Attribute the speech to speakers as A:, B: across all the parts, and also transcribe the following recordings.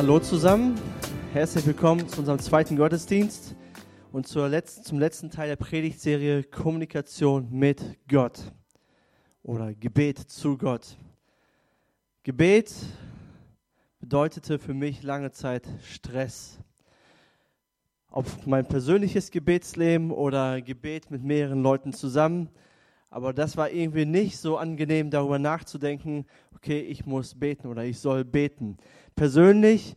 A: Hallo zusammen, herzlich willkommen zu unserem zweiten Gottesdienst und zur letzten, zum letzten Teil der Predigtserie Kommunikation mit Gott oder Gebet zu Gott. Gebet bedeutete für mich lange Zeit Stress. Ob mein persönliches Gebetsleben oder Gebet mit mehreren Leuten zusammen. Aber das war irgendwie nicht so angenehm, darüber nachzudenken, okay, ich muss beten oder ich soll beten. Persönlich,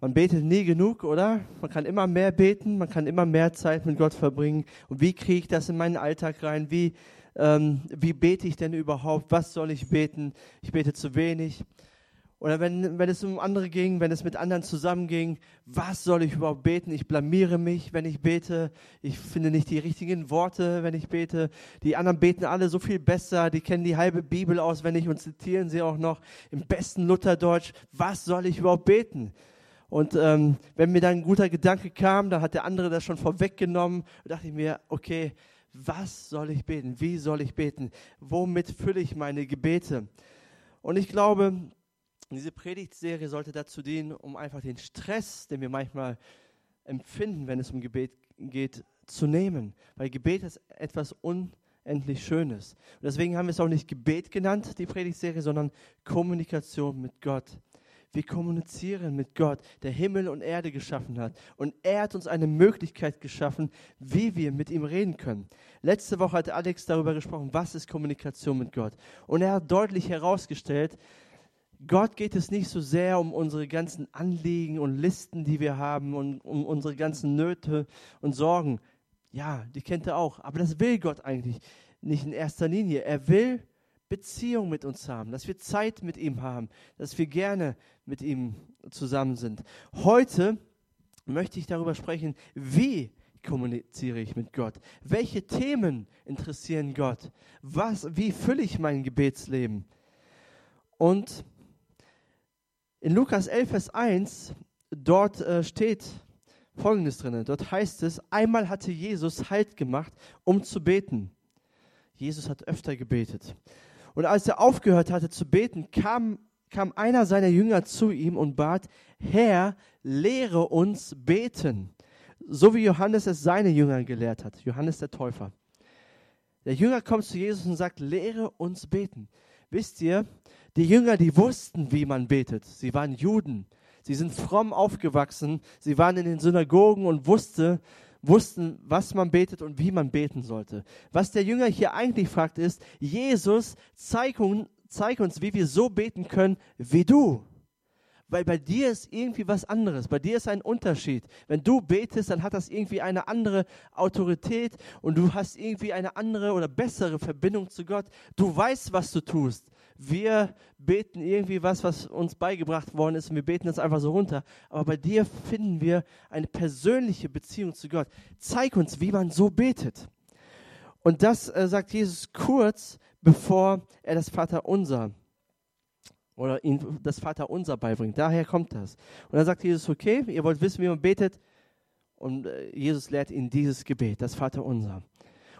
A: man betet nie genug, oder? Man kann immer mehr beten, man kann immer mehr Zeit mit Gott verbringen. Und wie kriege ich das in meinen Alltag rein? Wie, ähm, wie bete ich denn überhaupt? Was soll ich beten? Ich bete zu wenig. Oder wenn, wenn es um andere ging, wenn es mit anderen zusammenging, was soll ich überhaupt beten? Ich blamiere mich, wenn ich bete. Ich finde nicht die richtigen Worte, wenn ich bete. Die anderen beten alle so viel besser. Die kennen die halbe Bibel auswendig und zitieren sie auch noch im besten Lutherdeutsch. Was soll ich überhaupt beten? Und ähm, wenn mir dann ein guter Gedanke kam, dann hat der andere das schon vorweggenommen. Da dachte ich mir, okay, was soll ich beten? Wie soll ich beten? Womit fülle ich meine Gebete? Und ich glaube, diese Predigtserie sollte dazu dienen, um einfach den Stress, den wir manchmal empfinden, wenn es um Gebet geht, zu nehmen. Weil Gebet ist etwas unendlich Schönes. Und deswegen haben wir es auch nicht Gebet genannt, die Predigtserie, sondern Kommunikation mit Gott. Wir kommunizieren mit Gott, der Himmel und Erde geschaffen hat. Und er hat uns eine Möglichkeit geschaffen, wie wir mit ihm reden können. Letzte Woche hat Alex darüber gesprochen, was ist Kommunikation mit Gott. Und er hat deutlich herausgestellt, Gott geht es nicht so sehr um unsere ganzen Anliegen und Listen, die wir haben und um unsere ganzen Nöte und Sorgen. Ja, die kennt er auch. Aber das will Gott eigentlich nicht in erster Linie. Er will Beziehung mit uns haben, dass wir Zeit mit ihm haben, dass wir gerne mit ihm zusammen sind. Heute möchte ich darüber sprechen, wie kommuniziere ich mit Gott? Welche Themen interessieren Gott? Was, wie fülle ich mein Gebetsleben? Und in Lukas 11, Vers 1, dort äh, steht Folgendes drin. Dort heißt es, einmal hatte Jesus Halt gemacht, um zu beten. Jesus hat öfter gebetet. Und als er aufgehört hatte zu beten, kam, kam einer seiner Jünger zu ihm und bat, Herr, lehre uns beten, so wie Johannes es seine Jünger gelehrt hat, Johannes der Täufer. Der Jünger kommt zu Jesus und sagt, lehre uns beten. Wisst ihr, die Jünger, die wussten, wie man betet. Sie waren Juden. Sie sind fromm aufgewachsen. Sie waren in den Synagogen und wusste, wussten, was man betet und wie man beten sollte. Was der Jünger hier eigentlich fragt, ist, Jesus, zeig, zeig uns, wie wir so beten können wie du weil bei dir ist irgendwie was anderes. Bei dir ist ein Unterschied. Wenn du betest, dann hat das irgendwie eine andere Autorität und du hast irgendwie eine andere oder bessere Verbindung zu Gott. Du weißt, was du tust. Wir beten irgendwie was, was uns beigebracht worden ist und wir beten das einfach so runter. Aber bei dir finden wir eine persönliche Beziehung zu Gott. Zeig uns, wie man so betet. Und das äh, sagt Jesus kurz, bevor er das Vaterunser oder ihm das Vaterunser beibringt. Daher kommt das. Und dann sagt Jesus, okay, ihr wollt wissen, wie man betet. Und äh, Jesus lehrt ihnen dieses Gebet, das Vaterunser.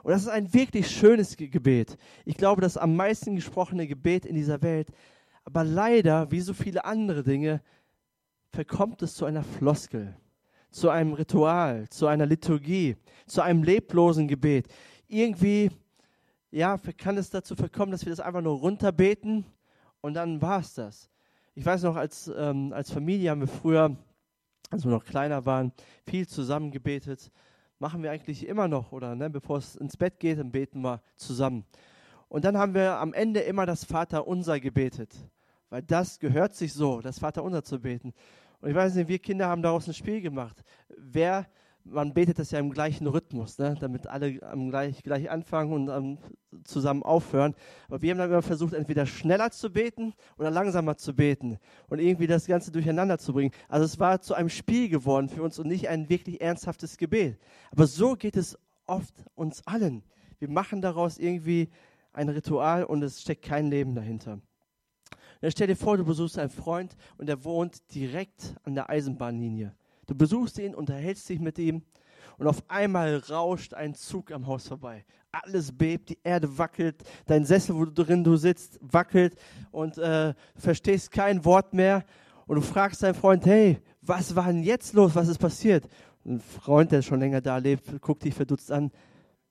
A: Und das ist ein wirklich schönes Gebet. Ich glaube, das am meisten gesprochene Gebet in dieser Welt. Aber leider, wie so viele andere Dinge, verkommt es zu einer Floskel, zu einem Ritual, zu einer Liturgie, zu einem leblosen Gebet. Irgendwie, ja, kann es dazu verkommen, dass wir das einfach nur runterbeten und dann war es das. Ich weiß noch, als, ähm, als Familie haben wir früher, als wir noch kleiner waren, viel zusammen gebetet. Machen wir eigentlich immer noch, oder ne, bevor es ins Bett geht, dann beten wir zusammen. Und dann haben wir am Ende immer das Vaterunser gebetet, weil das gehört sich so, das Vaterunser zu beten. Und ich weiß nicht, wir Kinder haben daraus ein Spiel gemacht. Wer man betet das ja im gleichen Rhythmus, ne? damit alle am gleich, gleich anfangen und um, zusammen aufhören. Aber wir haben dann immer versucht, entweder schneller zu beten oder langsamer zu beten und irgendwie das Ganze durcheinander zu bringen. Also es war zu einem Spiel geworden für uns und nicht ein wirklich ernsthaftes Gebet. Aber so geht es oft uns allen. Wir machen daraus irgendwie ein Ritual und es steckt kein Leben dahinter. Dann stell dir vor, du besuchst einen Freund und der wohnt direkt an der Eisenbahnlinie. Du besuchst ihn, unterhältst dich mit ihm und auf einmal rauscht ein Zug am Haus vorbei. Alles bebt, die Erde wackelt, dein Sessel, wo du drin du sitzt, wackelt und äh, verstehst kein Wort mehr. Und du fragst deinen Freund, hey, was war denn jetzt los? Was ist passiert? ein Freund, der schon länger da lebt, guckt dich verdutzt an.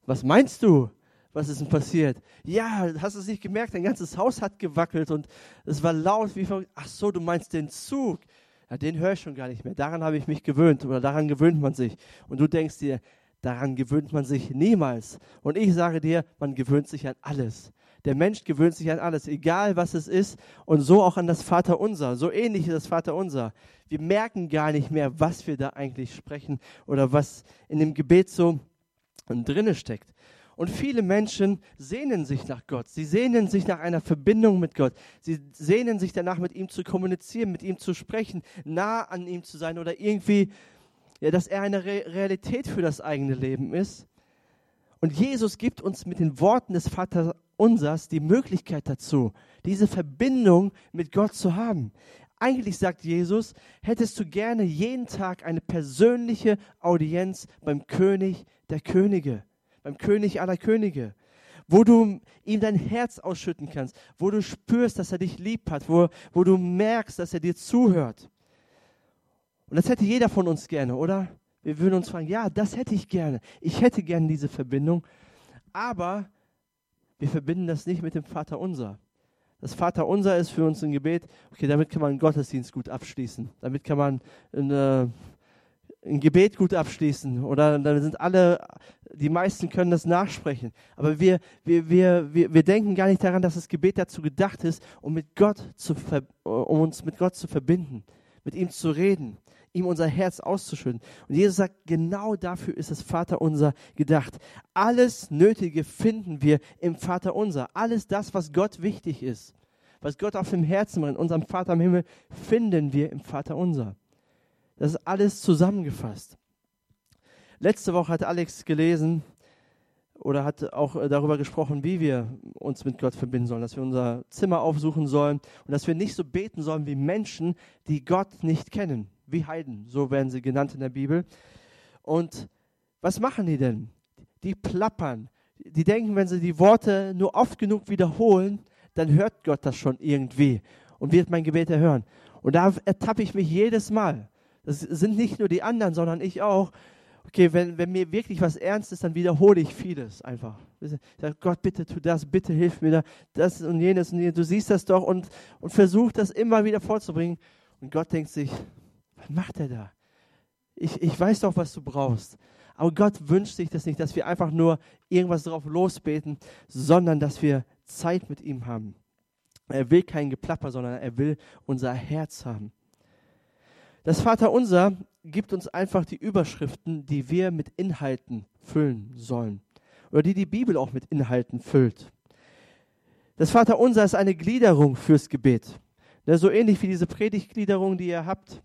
A: Was meinst du? Was ist denn passiert? Ja, hast du es nicht gemerkt? Dein ganzes Haus hat gewackelt und es war laut wie verrückt. Ach so, du meinst den Zug? Ja, den höre ich schon gar nicht mehr. Daran habe ich mich gewöhnt oder daran gewöhnt man sich. Und du denkst dir, daran gewöhnt man sich niemals. Und ich sage dir, man gewöhnt sich an alles. Der Mensch gewöhnt sich an alles, egal was es ist. Und so auch an das Vaterunser. So ähnlich ist das Vaterunser. Wir merken gar nicht mehr, was wir da eigentlich sprechen oder was in dem Gebet so drinne steckt. Und viele Menschen sehnen sich nach Gott. Sie sehnen sich nach einer Verbindung mit Gott. Sie sehnen sich danach, mit ihm zu kommunizieren, mit ihm zu sprechen, nah an ihm zu sein oder irgendwie, ja, dass er eine Re Realität für das eigene Leben ist. Und Jesus gibt uns mit den Worten des Vaters unsers die Möglichkeit dazu, diese Verbindung mit Gott zu haben. Eigentlich sagt Jesus, hättest du gerne jeden Tag eine persönliche Audienz beim König der Könige, beim König aller Könige, wo du ihm dein Herz ausschütten kannst, wo du spürst, dass er dich lieb hat, wo, wo du merkst, dass er dir zuhört. Und das hätte jeder von uns gerne, oder? Wir würden uns fragen, ja, das hätte ich gerne. Ich hätte gerne diese Verbindung. Aber wir verbinden das nicht mit dem Vater unser. Das Vater unser ist für uns ein Gebet, okay, damit kann man einen Gottesdienst gut abschließen. Damit kann man eine, ein Gebet gut abschließen. Oder dann sind alle, die meisten können das nachsprechen. Aber wir, wir, wir, wir, wir denken gar nicht daran, dass das Gebet dazu gedacht ist, um, mit Gott zu, um uns mit Gott zu verbinden, mit ihm zu reden ihm unser Herz auszuschütten. Und Jesus sagt, genau dafür ist das Vaterunser gedacht. Alles Nötige finden wir im Vaterunser. Alles das, was Gott wichtig ist, was Gott auf dem Herzen brennt, unserem Vater im Himmel, finden wir im Vaterunser. Das ist alles zusammengefasst. Letzte Woche hat Alex gelesen oder hat auch darüber gesprochen, wie wir uns mit Gott verbinden sollen, dass wir unser Zimmer aufsuchen sollen und dass wir nicht so beten sollen wie Menschen, die Gott nicht kennen wie Heiden, so werden sie genannt in der Bibel. Und was machen die denn? Die plappern. Die denken, wenn sie die Worte nur oft genug wiederholen, dann hört Gott das schon irgendwie und wird mein Gebet erhören. Und da ertappe ich mich jedes Mal. Das sind nicht nur die anderen, sondern ich auch. Okay, wenn, wenn mir wirklich was ernst ist, dann wiederhole ich vieles einfach. Ich sage, Gott, bitte tu das, bitte hilf mir da, das und jenes und jenes. Du siehst das doch und, und versuch das immer wieder vorzubringen. Und Gott denkt sich, was macht er da? Ich, ich weiß doch, was du brauchst. Aber Gott wünscht sich das nicht, dass wir einfach nur irgendwas drauf losbeten, sondern dass wir Zeit mit ihm haben. Er will kein Geplapper, sondern er will unser Herz haben. Das Vaterunser gibt uns einfach die Überschriften, die wir mit Inhalten füllen sollen. Oder die die Bibel auch mit Inhalten füllt. Das Vaterunser ist eine Gliederung fürs Gebet. So ähnlich wie diese Predigtgliederung, die ihr habt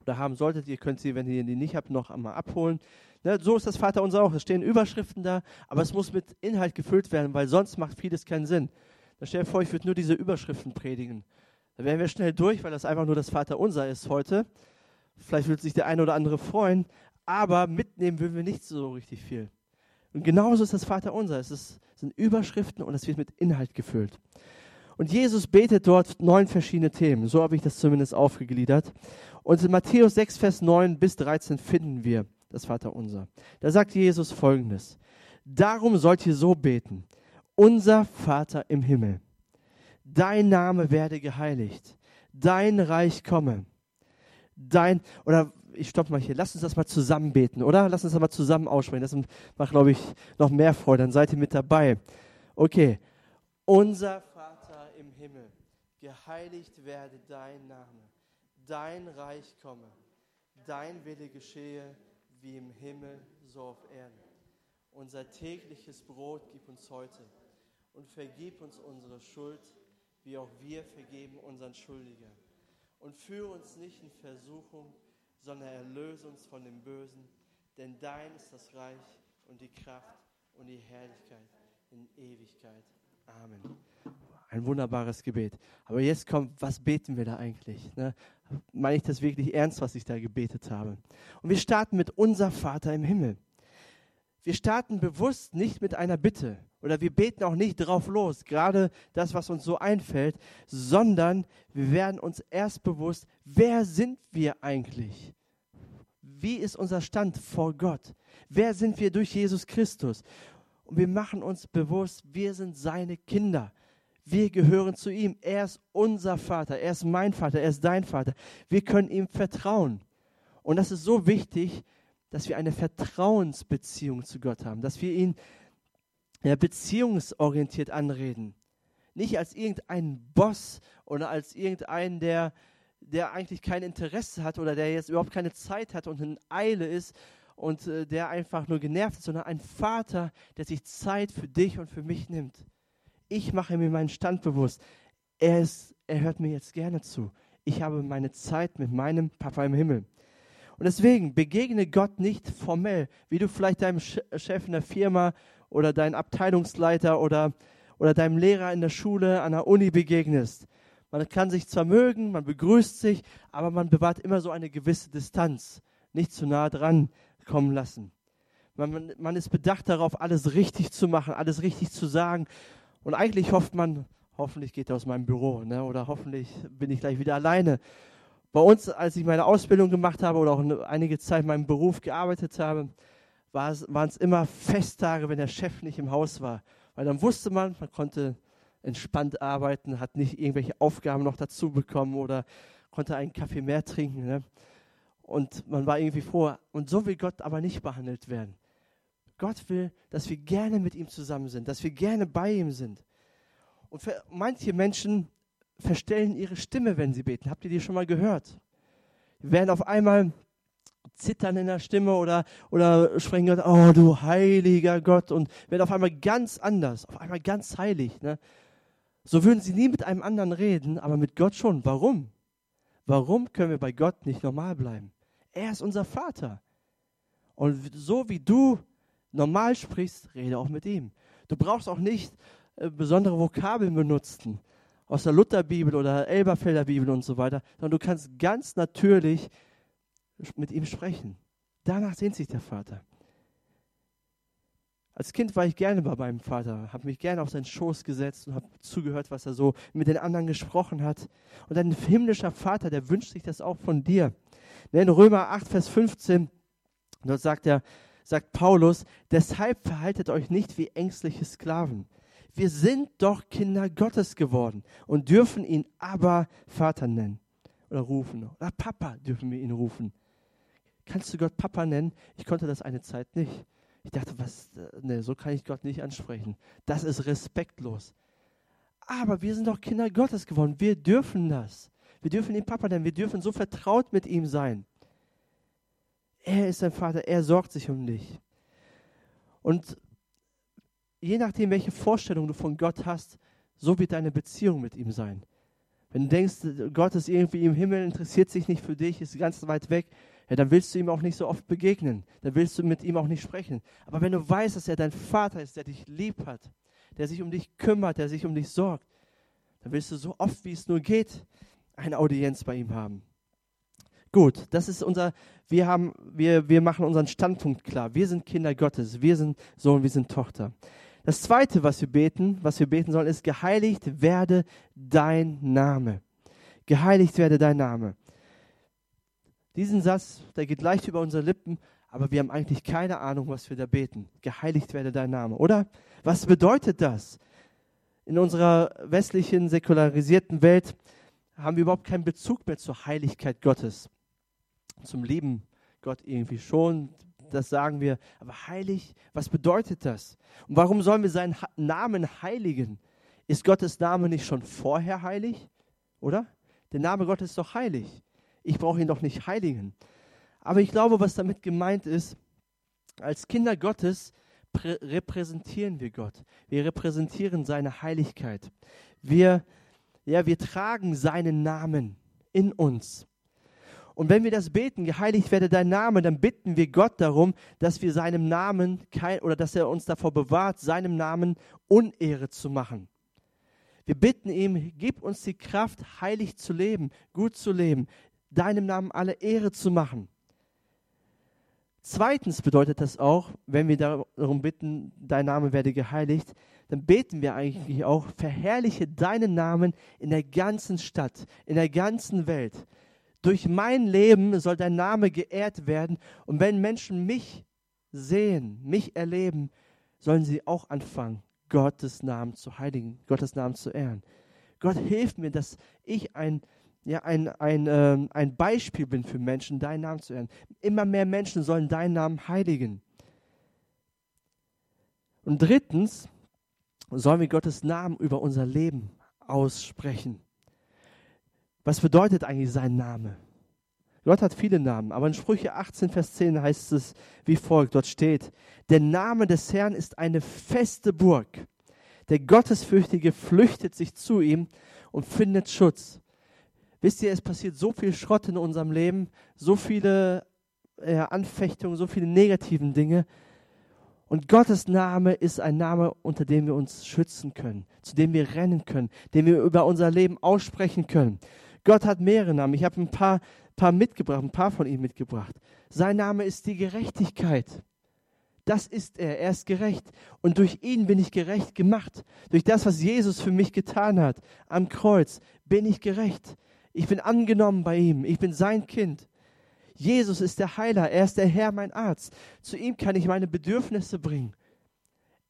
A: oder haben solltet. Ihr könnt sie, wenn ihr die nicht habt, noch einmal abholen. Ne, so ist das Vater unser auch. Es stehen Überschriften da, aber es muss mit Inhalt gefüllt werden, weil sonst macht vieles keinen Sinn. Da stellt vor, ich würde nur diese Überschriften predigen. Da wären wir schnell durch, weil das einfach nur das Vater unser ist heute. Vielleicht würde sich der eine oder andere freuen, aber mitnehmen würden wir nicht so richtig viel. Und genauso ist das Vater unser. Es, ist, sind Überschriften und es wird mit Inhalt gefüllt. Und Jesus betet dort neun verschiedene Themen. So habe ich das zumindest aufgegliedert. Und in Matthäus 6, Vers 9 bis 13 finden wir das Vaterunser. Da sagt Jesus folgendes. Darum sollt ihr so beten. Unser Vater im Himmel. Dein Name werde geheiligt. Dein Reich komme. Dein, oder ich stopp mal hier. Lass uns das mal zusammen beten, oder? Lass uns das mal zusammen aussprechen. Das macht, glaube ich, noch mehr Freude. Dann seid ihr mit dabei. Okay. Unser Vater im Himmel. Geheiligt werde dein Name dein Reich komme, dein Wille geschehe, wie im Himmel, so auf Erden. Unser tägliches Brot gib uns heute und vergib uns unsere Schuld, wie auch wir vergeben unseren Schuldiger. Und führe uns nicht in Versuchung, sondern erlöse uns von dem Bösen, denn dein ist das Reich und die Kraft und die Herrlichkeit in Ewigkeit. Amen. Ein wunderbares Gebet. Aber jetzt kommt, was beten wir da eigentlich? Ne? Meine ich das wirklich ernst, was ich da gebetet habe? Und wir starten mit unser Vater im Himmel. Wir starten bewusst nicht mit einer Bitte Oder wir beten auch nicht drauf los, gerade das, was uns so einfällt, sondern wir werden uns erst bewusst, wer sind wir eigentlich? Wie ist unser Stand vor Gott? Wer sind wir durch Jesus Christus? Und wir machen uns bewusst, wir sind seine Kinder. Wir gehören zu ihm. Er ist unser Vater. Er ist mein Vater. Er ist dein Vater. Wir können ihm vertrauen. Und das ist so wichtig, dass wir eine Vertrauensbeziehung zu Gott haben, dass wir ihn ja, beziehungsorientiert anreden. Nicht als irgendein Boss oder als irgendeinen, der, der eigentlich kein Interesse hat oder der jetzt überhaupt keine Zeit hat und in Eile ist und äh, der einfach nur genervt ist, sondern ein Vater, der sich Zeit für dich und für mich nimmt. Ich mache mir meinen Stand bewusst. Er, ist, er hört mir jetzt gerne zu. Ich habe meine Zeit mit meinem Papa im Himmel. Und deswegen begegne Gott nicht formell, wie du vielleicht deinem Chef in der Firma oder deinem Abteilungsleiter oder, oder deinem Lehrer in der Schule, an der Uni begegnest. Man kann sich zwar mögen, man begrüßt sich, aber man bewahrt immer so eine gewisse Distanz. Nicht zu nah dran kommen lassen. Man, man ist bedacht darauf, alles richtig zu machen, alles richtig zu sagen und eigentlich hofft man, hoffentlich geht er aus meinem Büro ne? oder hoffentlich bin ich gleich wieder alleine. Bei uns, als ich meine Ausbildung gemacht habe oder auch einige Zeit in meinem Beruf gearbeitet habe, waren es immer Festtage, wenn der Chef nicht im Haus war. Weil dann wusste man, man konnte entspannt arbeiten, hat nicht irgendwelche Aufgaben noch dazu bekommen oder konnte einen Kaffee mehr trinken. Ne? Und man war irgendwie froh. Und so will Gott aber nicht behandelt werden. Gott will, dass wir gerne mit ihm zusammen sind, dass wir gerne bei ihm sind. Und manche Menschen verstellen ihre Stimme, wenn sie beten. Habt ihr die schon mal gehört? Die werden auf einmal zittern in der Stimme oder, oder sprechen Gott, oh du heiliger Gott und werden auf einmal ganz anders, auf einmal ganz heilig. Ne? So würden sie nie mit einem anderen reden, aber mit Gott schon. Warum? Warum können wir bei Gott nicht normal bleiben? Er ist unser Vater. Und so wie du normal sprichst, rede auch mit ihm. Du brauchst auch nicht äh, besondere Vokabeln benutzen aus der Lutherbibel oder Elberfelder Bibel und so weiter, sondern du kannst ganz natürlich mit ihm sprechen. Danach sehnt sich der Vater. Als Kind war ich gerne bei meinem Vater, habe mich gerne auf seinen Schoß gesetzt und habe zugehört, was er so mit den anderen gesprochen hat. Und ein himmlischer Vater, der wünscht sich das auch von dir. In Römer 8, Vers 15, dort sagt er, sagt Paulus, deshalb verhaltet euch nicht wie ängstliche Sklaven. Wir sind doch Kinder Gottes geworden und dürfen ihn aber Vater nennen oder rufen. Oder Papa dürfen wir ihn rufen. Kannst du Gott Papa nennen? Ich konnte das eine Zeit nicht. Ich dachte, was, ne, so kann ich Gott nicht ansprechen. Das ist respektlos. Aber wir sind doch Kinder Gottes geworden. Wir dürfen das. Wir dürfen ihn Papa nennen. Wir dürfen so vertraut mit ihm sein. Er ist dein Vater, er sorgt sich um dich. Und je nachdem, welche Vorstellung du von Gott hast, so wird deine Beziehung mit ihm sein. Wenn du denkst, Gott ist irgendwie im Himmel, interessiert sich nicht für dich, ist ganz weit weg, ja, dann willst du ihm auch nicht so oft begegnen. Dann willst du mit ihm auch nicht sprechen. Aber wenn du weißt, dass er dein Vater ist, der dich lieb hat, der sich um dich kümmert, der sich um dich sorgt, dann willst du so oft, wie es nur geht, eine Audienz bei ihm haben. Gut, das ist unser, wir haben, wir, wir machen unseren Standpunkt klar. Wir sind Kinder Gottes, wir sind Sohn, wir sind Tochter. Das zweite, was wir beten, was wir beten sollen, ist, geheiligt werde dein Name. Geheiligt werde dein Name. Diesen Satz, der geht leicht über unsere Lippen, aber wir haben eigentlich keine Ahnung, was wir da beten. Geheiligt werde dein Name, oder? Was bedeutet das? In unserer westlichen, säkularisierten Welt haben wir überhaupt keinen Bezug mehr zur Heiligkeit Gottes zum Leben Gott irgendwie schon, das sagen wir. Aber heilig, was bedeutet das? Und warum sollen wir seinen Namen heiligen? Ist Gottes Name nicht schon vorher heilig? Oder? Der Name Gottes ist doch heilig. Ich brauche ihn doch nicht heiligen. Aber ich glaube, was damit gemeint ist, als Kinder Gottes repräsentieren wir Gott. Wir repräsentieren seine Heiligkeit. Wir, ja, wir tragen seinen Namen in uns. Und wenn wir das beten, geheiligt werde dein Name, dann bitten wir Gott darum, dass wir seinem Namen kein oder dass er uns davor bewahrt, seinem Namen Unehre zu machen. Wir bitten ihm, gib uns die Kraft, heilig zu leben, gut zu leben, deinem Namen alle Ehre zu machen. Zweitens bedeutet das auch, wenn wir darum bitten, dein Name werde geheiligt, dann beten wir eigentlich auch, verherrliche deinen Namen in der ganzen Stadt, in der ganzen Welt. Durch mein Leben soll dein Name geehrt werden. Und wenn Menschen mich sehen, mich erleben, sollen sie auch anfangen, Gottes Namen zu heiligen, Gottes Namen zu ehren. Gott hilft mir, dass ich ein, ja, ein, ein, äh, ein Beispiel bin für Menschen, deinen Namen zu ehren. Immer mehr Menschen sollen deinen Namen heiligen. Und drittens sollen wir Gottes Namen über unser Leben aussprechen. Was bedeutet eigentlich sein Name? Gott hat viele Namen, aber in Sprüche 18, Vers 10 heißt es wie folgt, dort steht, der Name des Herrn ist eine feste Burg. Der Gottesfürchtige flüchtet sich zu ihm und findet Schutz. Wisst ihr, es passiert so viel Schrott in unserem Leben, so viele äh, Anfechtungen, so viele negativen Dinge. Und Gottes Name ist ein Name, unter dem wir uns schützen können, zu dem wir rennen können, den wir über unser Leben aussprechen können. Gott hat mehrere Namen. Ich habe ein paar, paar mitgebracht, ein paar von ihnen mitgebracht. Sein Name ist die Gerechtigkeit. Das ist er. Er ist gerecht. Und durch ihn bin ich gerecht gemacht. Durch das, was Jesus für mich getan hat am Kreuz, bin ich gerecht. Ich bin angenommen bei ihm. Ich bin sein Kind. Jesus ist der Heiler. Er ist der Herr, mein Arzt. Zu ihm kann ich meine Bedürfnisse bringen.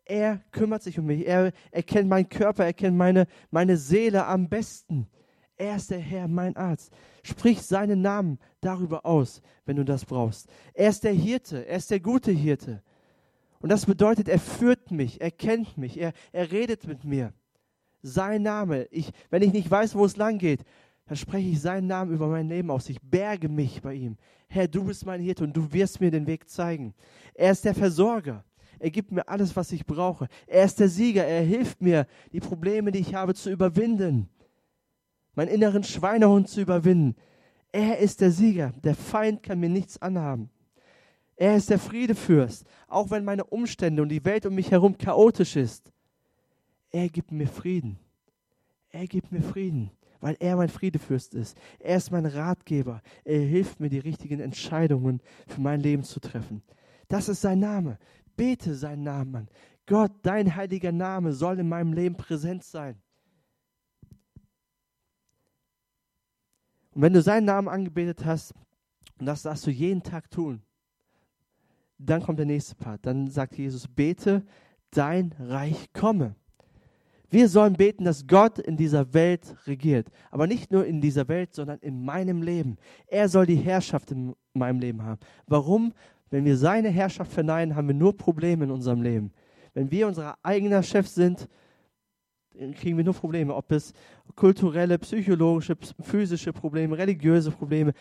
A: Er kümmert sich um mich. Er, er kennt meinen Körper. Er kennt meine, meine Seele am besten. Er ist der Herr, mein Arzt. Sprich seinen Namen darüber aus, wenn du das brauchst. Er ist der Hirte, er ist der gute Hirte. Und das bedeutet, er führt mich, er kennt mich, er, er redet mit mir. Sein Name. Ich, wenn ich nicht weiß, wo es lang geht, dann spreche ich seinen Namen über mein Leben aus. Ich berge mich bei ihm. Herr, du bist mein Hirte und du wirst mir den Weg zeigen. Er ist der Versorger. Er gibt mir alles, was ich brauche. Er ist der Sieger. Er hilft mir, die Probleme, die ich habe, zu überwinden meinen inneren Schweinehund zu überwinden. Er ist der Sieger. Der Feind kann mir nichts anhaben. Er ist der Friedefürst, auch wenn meine Umstände und die Welt um mich herum chaotisch ist. Er gibt mir Frieden. Er gibt mir Frieden, weil er mein Friedefürst ist. Er ist mein Ratgeber. Er hilft mir, die richtigen Entscheidungen für mein Leben zu treffen. Das ist sein Name. Bete seinen Namen an. Gott, dein heiliger Name soll in meinem Leben präsent sein. Und wenn du seinen Namen angebetet hast, und das darfst du jeden Tag tun, dann kommt der nächste Part. Dann sagt Jesus, bete, dein Reich komme. Wir sollen beten, dass Gott in dieser Welt regiert. Aber nicht nur in dieser Welt, sondern in meinem Leben. Er soll die Herrschaft in meinem Leben haben. Warum? Wenn wir seine Herrschaft verneinen, haben wir nur Probleme in unserem Leben. Wenn wir unser eigener Chef sind, kriegen wir nur Probleme, ob es kulturelle, psychologische, physische Probleme, religiöse Probleme,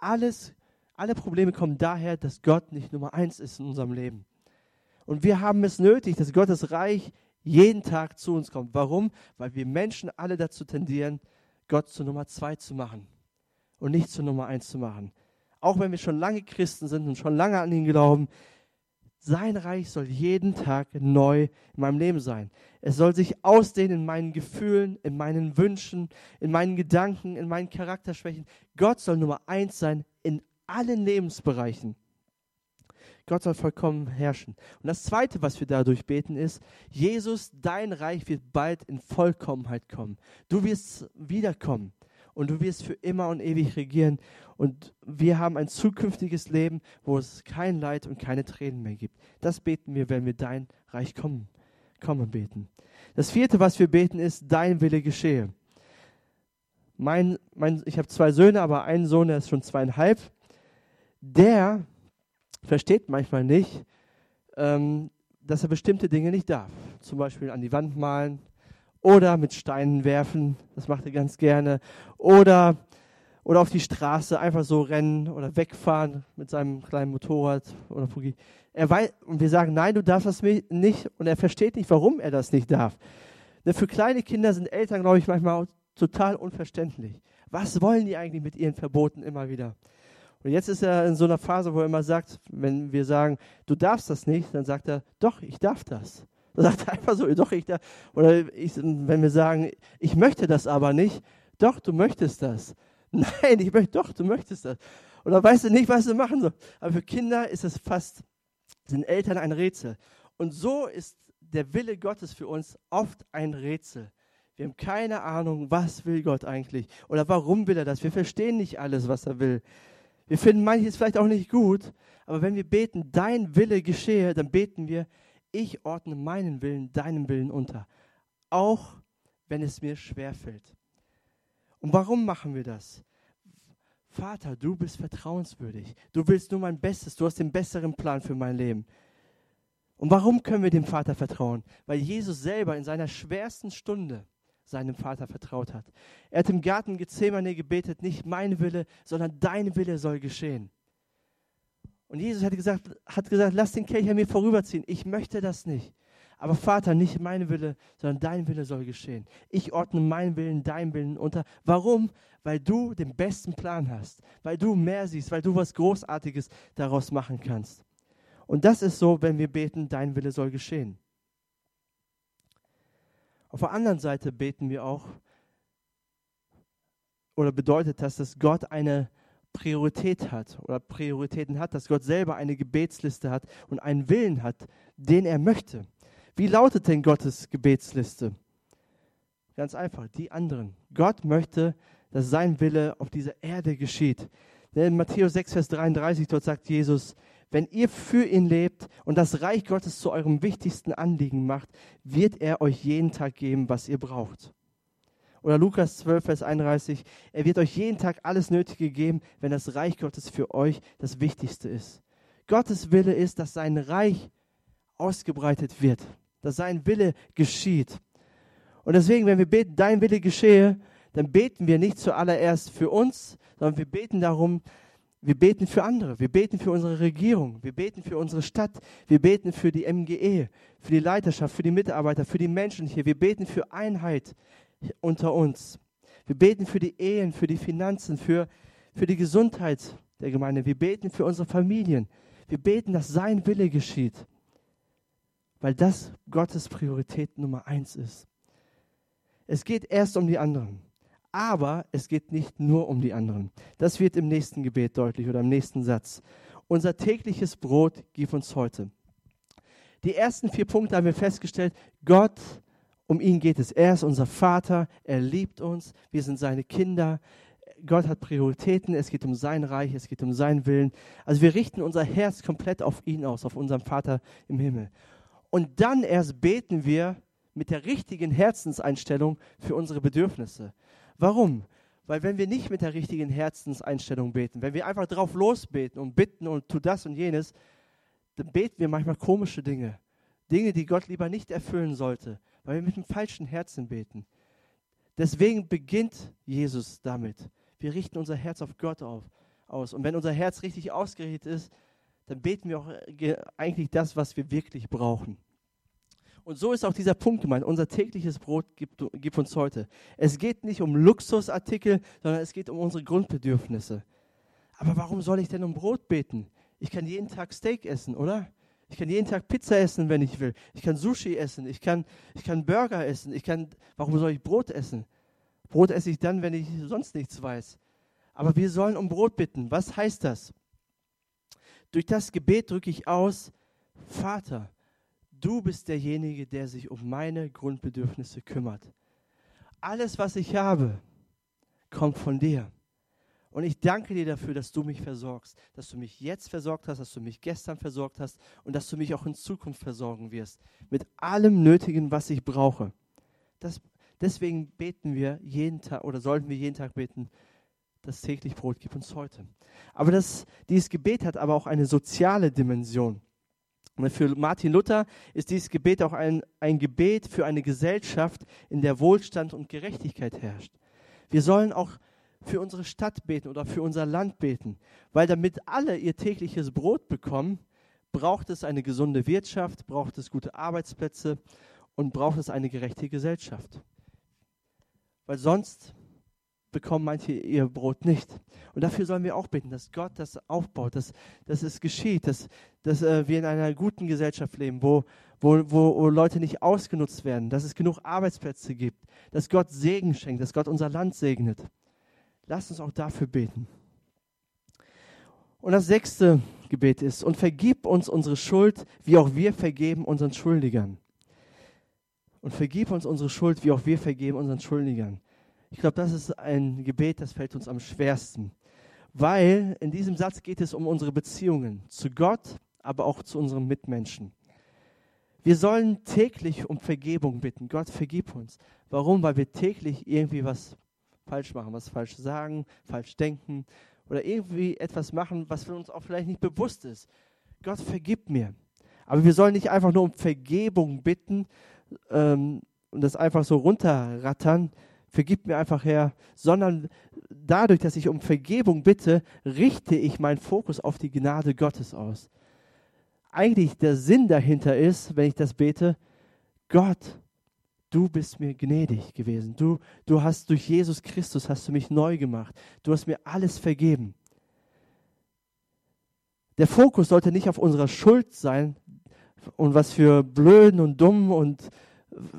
A: alles, alle Probleme kommen daher, dass Gott nicht Nummer eins ist in unserem Leben. Und wir haben es nötig, dass Gottes Reich jeden Tag zu uns kommt. Warum? Weil wir Menschen alle dazu tendieren, Gott zur Nummer zwei zu machen und nicht zur Nummer eins zu machen. Auch wenn wir schon lange Christen sind und schon lange an ihn glauben, sein Reich soll jeden Tag neu in meinem Leben sein. Es soll sich ausdehnen in meinen Gefühlen, in meinen Wünschen, in meinen Gedanken, in meinen Charakterschwächen. Gott soll Nummer eins sein in allen Lebensbereichen. Gott soll vollkommen herrschen. Und das Zweite, was wir dadurch beten, ist, Jesus, dein Reich wird bald in Vollkommenheit kommen. Du wirst wiederkommen und du wirst für immer und ewig regieren. Und wir haben ein zukünftiges Leben, wo es kein Leid und keine Tränen mehr gibt. Das beten wir, wenn wir dein Reich kommen, kommen beten. Das vierte, was wir beten, ist, dein Wille geschehe. Mein, mein, ich habe zwei Söhne, aber ein Sohn, der ist schon zweieinhalb. Der versteht manchmal nicht, ähm, dass er bestimmte Dinge nicht darf. Zum Beispiel an die Wand malen, oder mit Steinen werfen, das macht er ganz gerne. Oder, oder auf die Straße einfach so rennen oder wegfahren mit seinem kleinen Motorrad oder Fugi. Er weiß, und wir sagen, nein, du darfst das nicht. Und er versteht nicht, warum er das nicht darf. Denn für kleine Kinder sind Eltern, glaube ich, manchmal total unverständlich. Was wollen die eigentlich mit ihren Verboten immer wieder? Und jetzt ist er in so einer Phase, wo er immer sagt, wenn wir sagen, du darfst das nicht, dann sagt er, doch, ich darf das. Sagt einfach so, doch, ich da, oder ich, wenn wir sagen, ich möchte das aber nicht, doch, du möchtest das. Nein, ich möchte, doch, du möchtest das. Oder weißt du nicht, was du machen sollst. Aber für Kinder ist es fast, sind Eltern ein Rätsel. Und so ist der Wille Gottes für uns oft ein Rätsel. Wir haben keine Ahnung, was will Gott eigentlich oder warum will er das. Wir verstehen nicht alles, was er will. Wir finden manches vielleicht auch nicht gut, aber wenn wir beten, dein Wille geschehe, dann beten wir, ich ordne meinen Willen deinem Willen unter, auch wenn es mir schwerfällt. Und warum machen wir das? Vater, du bist vertrauenswürdig. Du willst nur mein Bestes. Du hast den besseren Plan für mein Leben. Und warum können wir dem Vater vertrauen? Weil Jesus selber in seiner schwersten Stunde seinem Vater vertraut hat. Er hat im Garten Gethsemane gebetet, nicht mein Wille, sondern dein Wille soll geschehen. Und Jesus hat gesagt, hat gesagt, lass den Kelch an mir vorüberziehen. Ich möchte das nicht. Aber Vater, nicht mein Wille, sondern dein Wille soll geschehen. Ich ordne meinen Willen, deinem Willen unter. Warum? Weil du den besten Plan hast, weil du mehr siehst, weil du was Großartiges daraus machen kannst. Und das ist so, wenn wir beten, dein Wille soll geschehen. Auf der anderen Seite beten wir auch, oder bedeutet das, dass Gott eine Priorität hat oder Prioritäten hat, dass Gott selber eine Gebetsliste hat und einen Willen hat, den er möchte. Wie lautet denn Gottes Gebetsliste? Ganz einfach, die anderen. Gott möchte, dass sein Wille auf dieser Erde geschieht. Denn in Matthäus 6, Vers 33, dort sagt Jesus, wenn ihr für ihn lebt und das Reich Gottes zu eurem wichtigsten Anliegen macht, wird er euch jeden Tag geben, was ihr braucht. Oder Lukas 12, Vers 31, er wird euch jeden Tag alles Nötige geben, wenn das Reich Gottes für euch das Wichtigste ist. Gottes Wille ist, dass sein Reich ausgebreitet wird, dass sein Wille geschieht. Und deswegen, wenn wir beten, dein Wille geschehe, dann beten wir nicht zuallererst für uns, sondern wir beten darum, wir beten für andere, wir beten für unsere Regierung, wir beten für unsere Stadt, wir beten für die MGE, für die Leiterschaft, für die Mitarbeiter, für die Menschen hier, wir beten für Einheit unter uns. Wir beten für die Ehen, für die Finanzen, für, für die Gesundheit der Gemeinde. Wir beten für unsere Familien. Wir beten, dass sein Wille geschieht, weil das Gottes Priorität Nummer eins ist. Es geht erst um die anderen. Aber es geht nicht nur um die anderen. Das wird im nächsten Gebet deutlich oder im nächsten Satz. Unser tägliches Brot gib uns heute. Die ersten vier Punkte haben wir festgestellt. Gott, um ihn geht es. Er ist unser Vater. Er liebt uns. Wir sind seine Kinder. Gott hat Prioritäten. Es geht um sein Reich. Es geht um seinen Willen. Also wir richten unser Herz komplett auf ihn aus, auf unseren Vater im Himmel. Und dann erst beten wir mit der richtigen Herzenseinstellung für unsere Bedürfnisse. Warum? Weil wenn wir nicht mit der richtigen Herzenseinstellung beten, wenn wir einfach drauf losbeten und bitten und tu das und jenes, dann beten wir manchmal komische Dinge. Dinge, die Gott lieber nicht erfüllen sollte, weil wir mit dem falschen Herzen beten. Deswegen beginnt Jesus damit. Wir richten unser Herz auf Gott auf, aus. Und wenn unser Herz richtig ausgerichtet ist, dann beten wir auch äh, eigentlich das, was wir wirklich brauchen. Und so ist auch dieser Punkt gemeint. Unser tägliches Brot gibt, gibt uns heute. Es geht nicht um Luxusartikel, sondern es geht um unsere Grundbedürfnisse. Aber warum soll ich denn um Brot beten? Ich kann jeden Tag Steak essen, oder? Ich kann jeden Tag Pizza essen, wenn ich will. Ich kann Sushi essen. Ich kann, ich kann Burger essen. Ich kann, warum soll ich Brot essen? Brot esse ich dann, wenn ich sonst nichts weiß. Aber wir sollen um Brot bitten. Was heißt das? Durch das Gebet drücke ich aus, Vater, Du bist derjenige, der sich um meine Grundbedürfnisse kümmert. Alles, was ich habe, kommt von dir. Und ich danke dir dafür, dass du mich versorgst, dass du mich jetzt versorgt hast, dass du mich gestern versorgt hast und dass du mich auch in Zukunft versorgen wirst. Mit allem Nötigen, was ich brauche. Das, deswegen beten wir jeden Tag oder sollten wir jeden Tag beten, das täglich Brot gib uns heute. Aber das, dieses Gebet hat aber auch eine soziale Dimension. Für Martin Luther ist dieses Gebet auch ein, ein Gebet für eine Gesellschaft, in der Wohlstand und Gerechtigkeit herrscht. Wir sollen auch für unsere Stadt beten oder für unser Land beten, weil damit alle ihr tägliches Brot bekommen, braucht es eine gesunde Wirtschaft, braucht es gute Arbeitsplätze und braucht es eine gerechte Gesellschaft. Weil sonst bekommen manche ihr Brot nicht. Und dafür sollen wir auch beten, dass Gott das aufbaut, dass, dass es geschieht, dass, dass äh, wir in einer guten Gesellschaft leben, wo, wo, wo, Leute nicht ausgenutzt werden, dass es genug Arbeitsplätze gibt, dass Gott Segen schenkt, dass Gott unser Land segnet. Lasst uns auch dafür beten. Und das sechste Gebet ist, und vergib uns unsere Schuld, wie auch wir vergeben unseren Schuldigern. Und vergib uns unsere Schuld, wie auch wir vergeben unseren Schuldigern. Ich glaube, das ist ein Gebet, das fällt uns am schwersten. Weil in diesem Satz geht es um unsere Beziehungen zu Gott, aber auch zu unseren Mitmenschen. Wir sollen täglich um Vergebung bitten. Gott, vergib uns. Warum? Weil wir täglich irgendwie was falsch machen, was falsch sagen, falsch denken oder irgendwie etwas machen, was für uns auch vielleicht nicht bewusst ist. Gott, vergib mir. Aber wir sollen nicht einfach nur um Vergebung bitten ähm, und das einfach so runterrattern, vergib mir einfach her, sondern dadurch, dass ich um Vergebung bitte, richte ich meinen Fokus auf die Gnade Gottes aus. Eigentlich der Sinn dahinter ist, wenn ich das bete, Gott, du bist mir gnädig gewesen. Du, du hast durch Jesus Christus hast du mich neu gemacht. Du hast mir alles vergeben. Der Fokus sollte nicht auf unserer Schuld sein und was für blöden und dummen und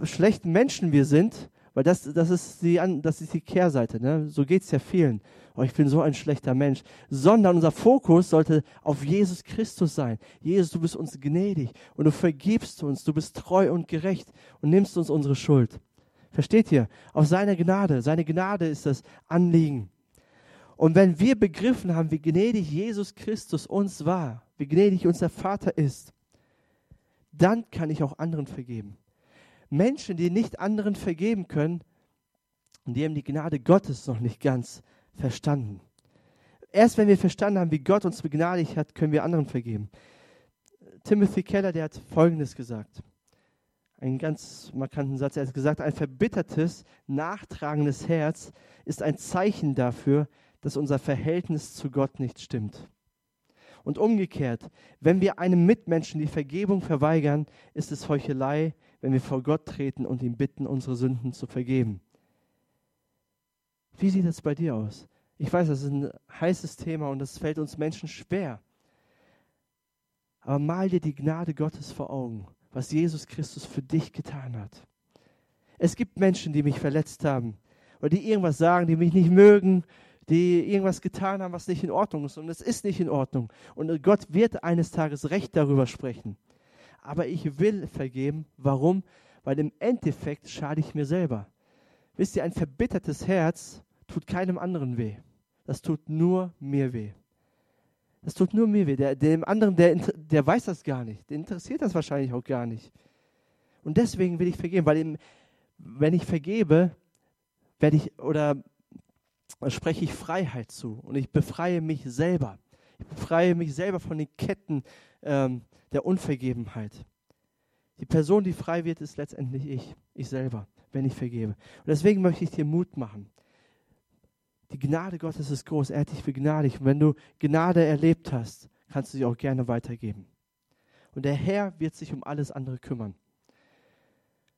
A: schlechten Menschen wir sind, weil das, das, ist, die, das ist die Kehrseite. Ne? So geht es ja vielen. Oh, ich bin so ein schlechter Mensch. Sondern unser Fokus sollte auf Jesus Christus sein. Jesus, du bist uns gnädig und du vergibst uns. Du bist treu und gerecht und nimmst uns unsere Schuld. Versteht ihr? Auf seine Gnade. Seine Gnade ist das Anliegen. Und wenn wir begriffen haben, wie gnädig Jesus Christus uns war, wie gnädig uns der Vater ist, dann kann ich auch anderen vergeben. Menschen, die nicht anderen vergeben können, die haben die Gnade Gottes noch nicht ganz verstanden. Erst wenn wir verstanden haben, wie Gott uns begnadigt hat, können wir anderen vergeben. Timothy Keller, der hat Folgendes gesagt. Einen ganz markanten Satz. Er hat gesagt, ein verbittertes, nachtragendes Herz ist ein Zeichen dafür, dass unser Verhältnis zu Gott nicht stimmt. Und umgekehrt, wenn wir einem Mitmenschen die Vergebung verweigern, ist es Heuchelei, wenn wir vor Gott treten und ihn bitten, unsere Sünden zu vergeben. Wie sieht das bei dir aus? Ich weiß, das ist ein heißes Thema und das fällt uns Menschen schwer. Aber mal dir die Gnade Gottes vor Augen, was Jesus Christus für dich getan hat. Es gibt Menschen, die mich verletzt haben oder die irgendwas sagen, die mich nicht mögen, die irgendwas getan haben, was nicht in Ordnung ist. Und es ist nicht in Ordnung. Und Gott wird eines Tages Recht darüber sprechen aber ich will vergeben. Warum? Weil im Endeffekt schade ich mir selber. Wisst ihr, ein verbittertes Herz tut keinem anderen weh. Das tut nur mir weh. Das tut nur mir weh. Der, dem anderen, der, der weiß das gar nicht. Der interessiert das wahrscheinlich auch gar nicht. Und deswegen will ich vergeben, weil eben, wenn ich vergebe, werde ich oder spreche ich Freiheit zu und ich befreie mich selber. Ich befreie mich selber von den Ketten ähm, der Unvergebenheit. Die Person, die frei wird, ist letztendlich ich, ich selber, wenn ich vergebe. Und deswegen möchte ich dir Mut machen. Die Gnade Gottes ist groß, er hat dich begnadigt. Und wenn du Gnade erlebt hast, kannst du sie auch gerne weitergeben. Und der Herr wird sich um alles andere kümmern.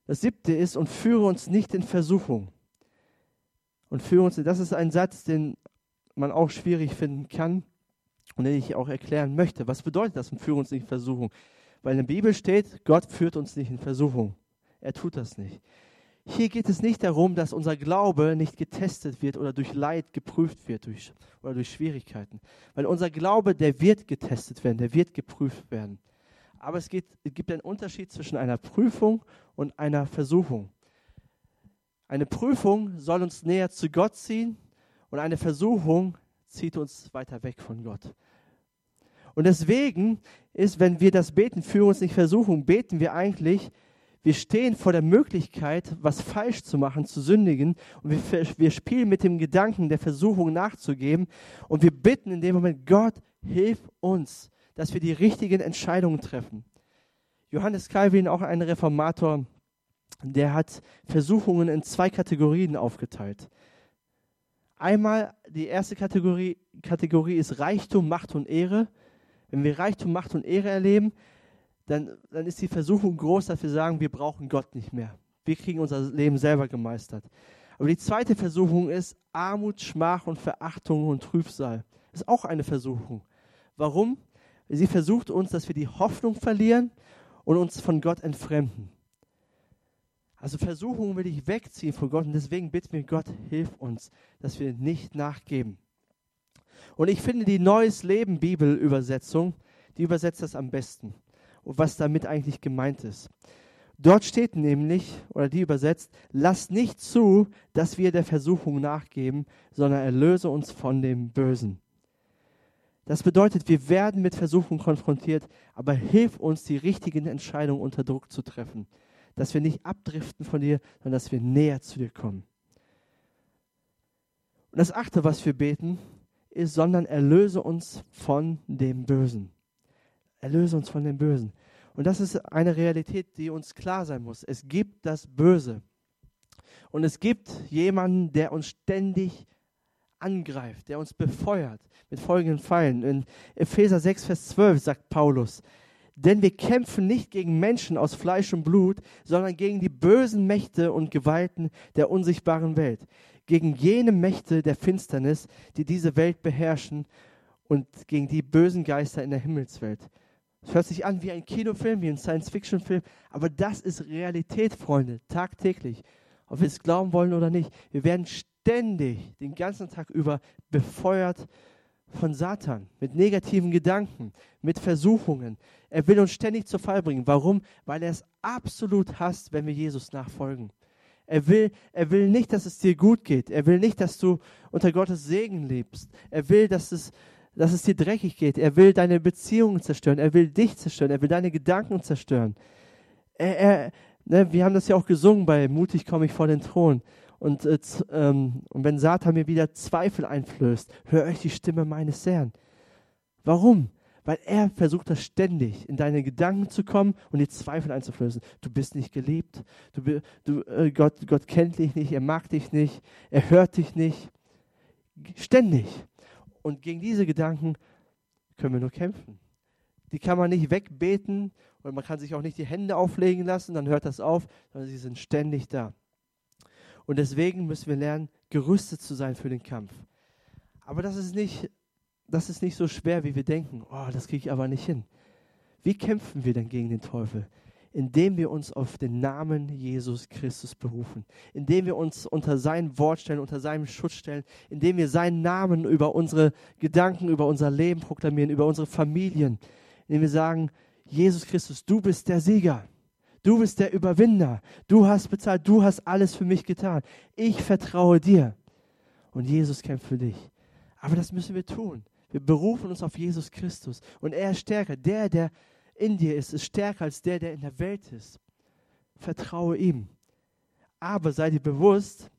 A: Das siebte ist, und führe uns nicht in Versuchung. Und führe uns, das ist ein Satz, den man auch schwierig finden kann und den ich auch erklären möchte. Was bedeutet das und führe uns nicht in Versuchung? Weil in der Bibel steht, Gott führt uns nicht in Versuchung. Er tut das nicht. Hier geht es nicht darum, dass unser Glaube nicht getestet wird oder durch Leid geprüft wird durch, oder durch Schwierigkeiten. Weil unser Glaube, der wird getestet werden, der wird geprüft werden. Aber es, geht, es gibt einen Unterschied zwischen einer Prüfung und einer Versuchung. Eine Prüfung soll uns näher zu Gott ziehen und eine Versuchung zieht uns weiter weg von Gott. Und deswegen ist, wenn wir das beten, für uns nicht versuchen, beten wir eigentlich, wir stehen vor der Möglichkeit, was falsch zu machen, zu sündigen. Und wir, wir spielen mit dem Gedanken der Versuchung nachzugeben. Und wir bitten in dem Moment, Gott, hilf uns, dass wir die richtigen Entscheidungen treffen. Johannes Calvin, auch ein Reformator, der hat Versuchungen in zwei Kategorien aufgeteilt. Einmal die erste Kategorie, Kategorie ist Reichtum, Macht und Ehre. Wenn wir Reichtum, Macht und Ehre erleben, dann, dann ist die Versuchung groß, dass wir sagen, wir brauchen Gott nicht mehr. Wir kriegen unser Leben selber gemeistert. Aber die zweite Versuchung ist Armut, Schmach und Verachtung und Trübsal. Das ist auch eine Versuchung. Warum? Sie versucht uns, dass wir die Hoffnung verlieren und uns von Gott entfremden. Also Versuchungen will ich wegziehen von Gott und deswegen bitten wir Gott, hilf uns, dass wir nicht nachgeben. Und ich finde die Neues Leben Bibelübersetzung, die übersetzt das am besten. Und was damit eigentlich gemeint ist. Dort steht nämlich, oder die übersetzt, lasst nicht zu, dass wir der Versuchung nachgeben, sondern erlöse uns von dem Bösen. Das bedeutet, wir werden mit Versuchung konfrontiert, aber hilf uns, die richtigen Entscheidungen unter Druck zu treffen. Dass wir nicht abdriften von dir, sondern dass wir näher zu dir kommen. Und das achte, was wir beten, ist, sondern erlöse uns von dem Bösen. Erlöse uns von dem Bösen. Und das ist eine Realität, die uns klar sein muss. Es gibt das Böse. Und es gibt jemanden, der uns ständig angreift, der uns befeuert mit folgenden Pfeilen. In Epheser 6, Vers 12 sagt Paulus, denn wir kämpfen nicht gegen Menschen aus Fleisch und Blut, sondern gegen die bösen Mächte und Gewalten der unsichtbaren Welt, gegen jene Mächte der Finsternis, die diese Welt beherrschen und gegen die bösen Geister in der Himmelswelt. Es hört sich an wie ein Kinofilm, wie ein Science-Fiction-Film, aber das ist Realität, Freunde, tagtäglich. Ob wir es glauben wollen oder nicht. Wir werden ständig, den ganzen Tag über, befeuert von Satan, mit negativen Gedanken, mit Versuchungen. Er will uns ständig zu Fall bringen. Warum? Weil er es absolut hasst, wenn wir Jesus nachfolgen. Er will, er will nicht, dass es dir gut geht. Er will nicht, dass du unter Gottes Segen lebst. Er will, dass es, dass es dir dreckig geht. Er will deine Beziehungen zerstören. Er will dich zerstören. Er will deine Gedanken zerstören. Er, er, ne, wir haben das ja auch gesungen bei Mutig komme ich vor den Thron. Und, äh, ähm, und wenn Satan mir wieder Zweifel einflößt, hör euch die Stimme meines Herrn. Warum? Weil er versucht das ständig, in deine Gedanken zu kommen und die Zweifel einzuflößen. Du bist nicht geliebt, du, du, äh, Gott, Gott kennt dich nicht, er mag dich nicht, er hört dich nicht. Ständig. Und gegen diese Gedanken können wir nur kämpfen. Die kann man nicht wegbeten und man kann sich auch nicht die Hände auflegen lassen, dann hört das auf, sondern sie sind ständig da. Und deswegen müssen wir lernen, gerüstet zu sein für den Kampf. Aber das ist nicht, das ist nicht so schwer, wie wir denken. Oh, das kriege ich aber nicht hin. Wie kämpfen wir denn gegen den Teufel? Indem wir uns auf den Namen Jesus Christus berufen, indem wir uns unter sein Wort stellen, unter seinem Schutz stellen, indem wir seinen Namen über unsere Gedanken, über unser Leben proklamieren, über unsere Familien, indem wir sagen, Jesus Christus, du bist der Sieger. Du bist der Überwinder. Du hast bezahlt. Du hast alles für mich getan. Ich vertraue dir. Und Jesus kämpft für dich. Aber das müssen wir tun. Wir berufen uns auf Jesus Christus. Und er ist stärker. Der, der in dir ist, ist stärker als der, der in der Welt ist. Vertraue ihm. Aber sei dir bewusst,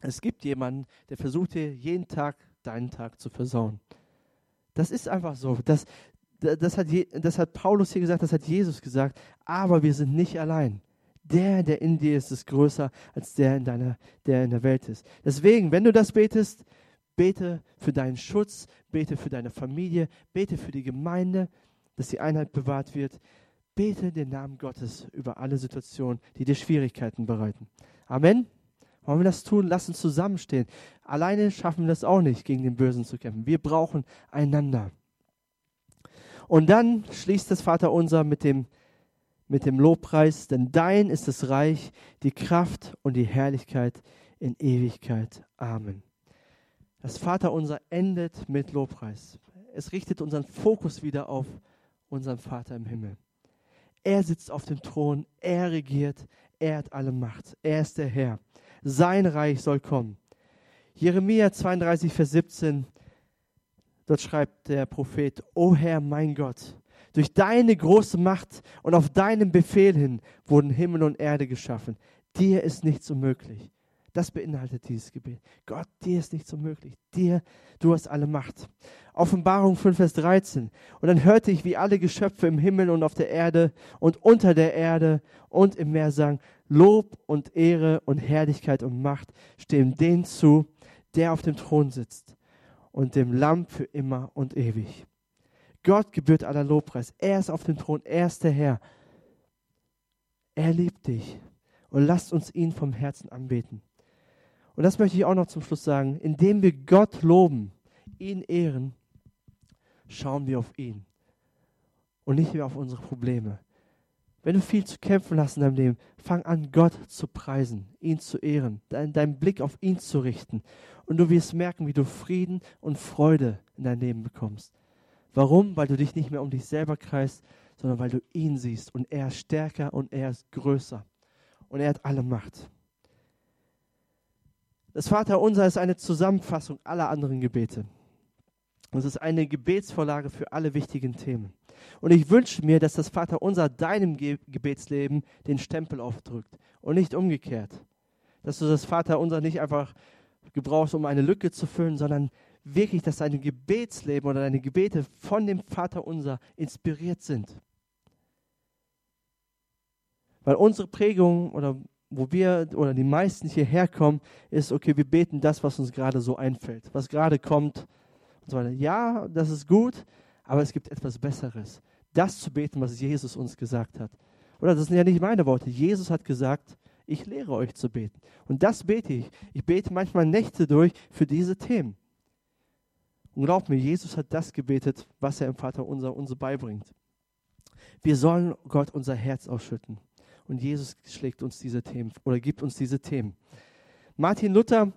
A: es gibt jemanden, der versucht dir jeden Tag deinen Tag zu versauen. Das ist einfach so. Das, das hat, das hat Paulus hier gesagt, das hat Jesus gesagt, aber wir sind nicht allein. Der, der in dir ist, ist größer als der in, deiner, der in der Welt ist. Deswegen, wenn du das betest, bete für deinen Schutz, bete für deine Familie, bete für die Gemeinde, dass die Einheit bewahrt wird. Bete den Namen Gottes über alle Situationen, die dir Schwierigkeiten bereiten. Amen. Wollen wir das tun? Lass uns zusammenstehen. Alleine schaffen wir das auch nicht, gegen den Bösen zu kämpfen. Wir brauchen einander. Und dann schließt das Vaterunser mit dem, mit dem Lobpreis, denn dein ist das Reich, die Kraft und die Herrlichkeit in Ewigkeit. Amen. Das Vaterunser endet mit Lobpreis. Es richtet unseren Fokus wieder auf unseren Vater im Himmel. Er sitzt auf dem Thron, er regiert, er hat alle Macht, er ist der Herr. Sein Reich soll kommen. Jeremia 32, Vers 17 Dort schreibt der Prophet, O Herr, mein Gott, durch deine große Macht und auf deinen Befehl hin wurden Himmel und Erde geschaffen. Dir ist nichts unmöglich. Das beinhaltet dieses Gebet. Gott, dir ist nichts unmöglich. Dir, du hast alle Macht. Offenbarung 5, Vers 13. Und dann hörte ich, wie alle Geschöpfe im Himmel und auf der Erde und unter der Erde und im Meer sagen, Lob und Ehre und Herrlichkeit und Macht stehen denen zu, der auf dem Thron sitzt und dem Lamm für immer und ewig. Gott gebührt aller Lobpreis. Er ist auf dem Thron, er ist der Herr. Er liebt dich. Und lasst uns ihn vom Herzen anbeten. Und das möchte ich auch noch zum Schluss sagen. Indem wir Gott loben, ihn ehren, schauen wir auf ihn und nicht mehr auf unsere Probleme. Wenn du viel zu kämpfen hast in deinem Leben, fang an, Gott zu preisen, ihn zu ehren, deinen Blick auf ihn zu richten. Und du wirst merken, wie du Frieden und Freude in dein Leben bekommst. Warum? Weil du dich nicht mehr um dich selber kreist, sondern weil du ihn siehst und er ist stärker und er ist größer und er hat alle Macht. Das Vaterunser ist eine Zusammenfassung aller anderen Gebete. Es ist eine Gebetsvorlage für alle wichtigen Themen. Und ich wünsche mir, dass das Vaterunser deinem Ge Gebetsleben den Stempel aufdrückt und nicht umgekehrt. Dass du das Vaterunser nicht einfach gebrauchst, um eine Lücke zu füllen, sondern wirklich, dass dein Gebetsleben oder deine Gebete von dem Vaterunser inspiriert sind. Weil unsere Prägung oder wo wir oder die meisten hierher kommen, ist, okay, wir beten das, was uns gerade so einfällt, was gerade kommt und so weiter. Ja, das ist gut, aber es gibt etwas Besseres. Das zu beten, was Jesus uns gesagt hat. Oder das sind ja nicht meine Worte. Jesus hat gesagt, ich lehre euch zu beten. Und das bete ich. Ich bete manchmal Nächte durch für diese Themen. Und glaubt mir, Jesus hat das gebetet, was er im Vater unser uns beibringt. Wir sollen Gott unser Herz ausschütten. Und Jesus schlägt uns diese Themen oder gibt uns diese Themen. Martin Luther,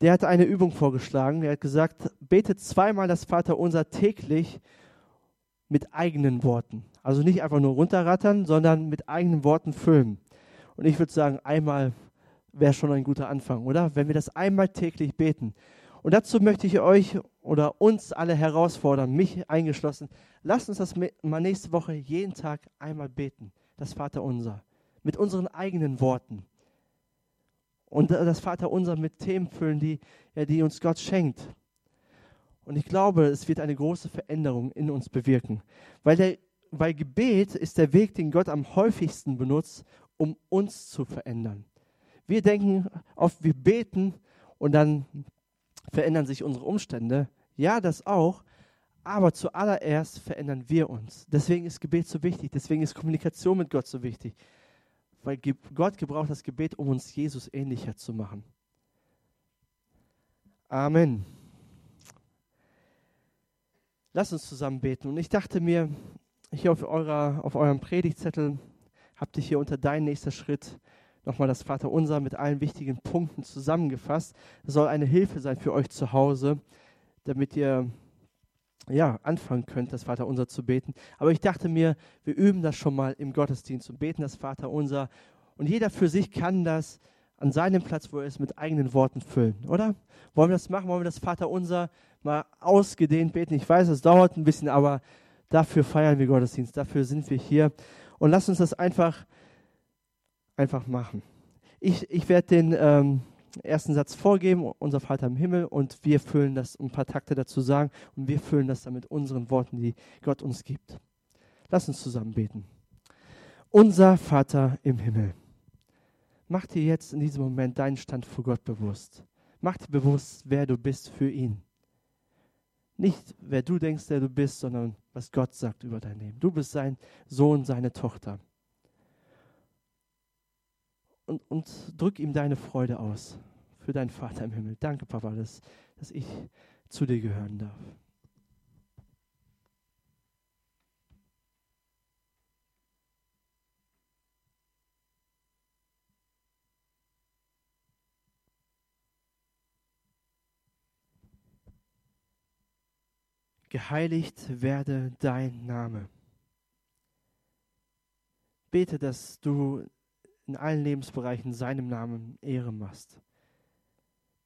A: der hat eine Übung vorgeschlagen. Er hat gesagt, betet zweimal das Vaterunser täglich mit eigenen Worten. Also nicht einfach nur runterrattern, sondern mit eigenen Worten füllen. Und ich würde sagen, einmal wäre schon ein guter Anfang, oder? Wenn wir das einmal täglich beten. Und dazu möchte ich euch oder uns alle herausfordern, mich eingeschlossen. Lasst uns das mal nächste Woche jeden Tag einmal beten, das Vaterunser mit unseren eigenen Worten. Und das Vaterunser mit Themen füllen, die, ja, die uns Gott schenkt. Und ich glaube, es wird eine große Veränderung in uns bewirken. Weil, der, weil Gebet ist der Weg, den Gott am häufigsten benutzt, um uns zu verändern. Wir denken oft, wir beten und dann verändern sich unsere Umstände. Ja, das auch. Aber zuallererst verändern wir uns. Deswegen ist Gebet so wichtig. Deswegen ist Kommunikation mit Gott so wichtig weil Gott gebraucht das Gebet, um uns Jesus ähnlicher zu machen. Amen. Lass uns zusammen beten. Und ich dachte mir, hier auf, eurer, auf eurem Predigtzettel habt ihr hier unter dein nächster Schritt nochmal das Vaterunser mit allen wichtigen Punkten zusammengefasst. Das soll eine Hilfe sein für euch zu Hause, damit ihr ja, anfangen könnt, das Vaterunser zu beten. Aber ich dachte mir, wir üben das schon mal im Gottesdienst und beten das Vaterunser. Und jeder für sich kann das an seinem Platz, wo er ist, mit eigenen Worten füllen, oder? Wollen wir das machen? Wollen wir das Vaterunser mal ausgedehnt beten? Ich weiß, es dauert ein bisschen, aber dafür feiern wir Gottesdienst, dafür sind wir hier. Und lasst uns das einfach, einfach machen. Ich, ich werde den ähm, ersten Satz vorgeben, unser Vater im Himmel, und wir füllen das, ein paar Takte dazu sagen, und wir füllen das dann mit unseren Worten, die Gott uns gibt. Lass uns zusammen beten. Unser Vater im Himmel, mach dir jetzt in diesem Moment deinen Stand vor Gott bewusst. Mach dir bewusst, wer du bist für ihn. Nicht, wer du denkst, wer du bist, sondern was Gott sagt über dein Leben. Du bist sein Sohn, seine Tochter und, und drück ihm deine Freude aus für deinen Vater im Himmel. Danke, Papa, dass, dass ich zu dir gehören darf. Geheiligt werde dein Name. Bete, dass du in allen Lebensbereichen seinem Namen Ehre machst.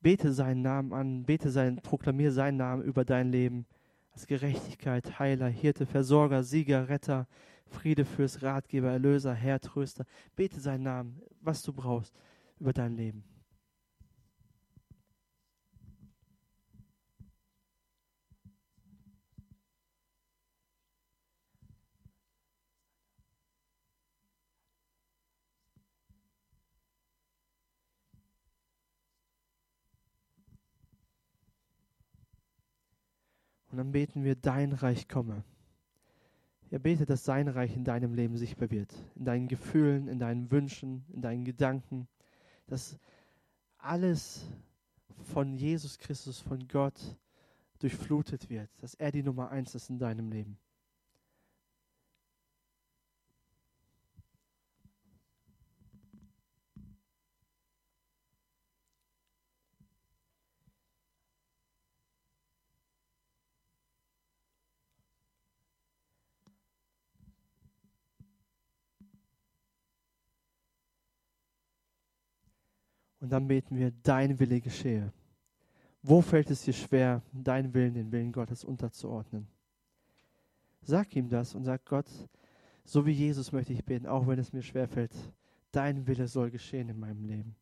A: Bete seinen Namen an, bete sein, proklamiere seinen Namen über dein Leben als Gerechtigkeit, Heiler, Hirte, Versorger, Sieger, Retter, Friede fürs Ratgeber, Erlöser, Herr, Tröster. Bete seinen Namen, was du brauchst über dein Leben. Dann beten wir, dein Reich komme. Ja, bete, dass sein Reich in deinem Leben sichtbar wird, in deinen Gefühlen, in deinen Wünschen, in deinen Gedanken, dass alles von Jesus Christus, von Gott durchflutet wird, dass er die Nummer eins ist in deinem Leben. Und dann beten wir, dein Wille geschehe. Wo fällt es dir schwer, deinen Willen, den Willen Gottes unterzuordnen? Sag ihm das und sag Gott, so wie Jesus möchte ich beten, auch wenn es mir schwerfällt, dein Wille soll geschehen in meinem Leben.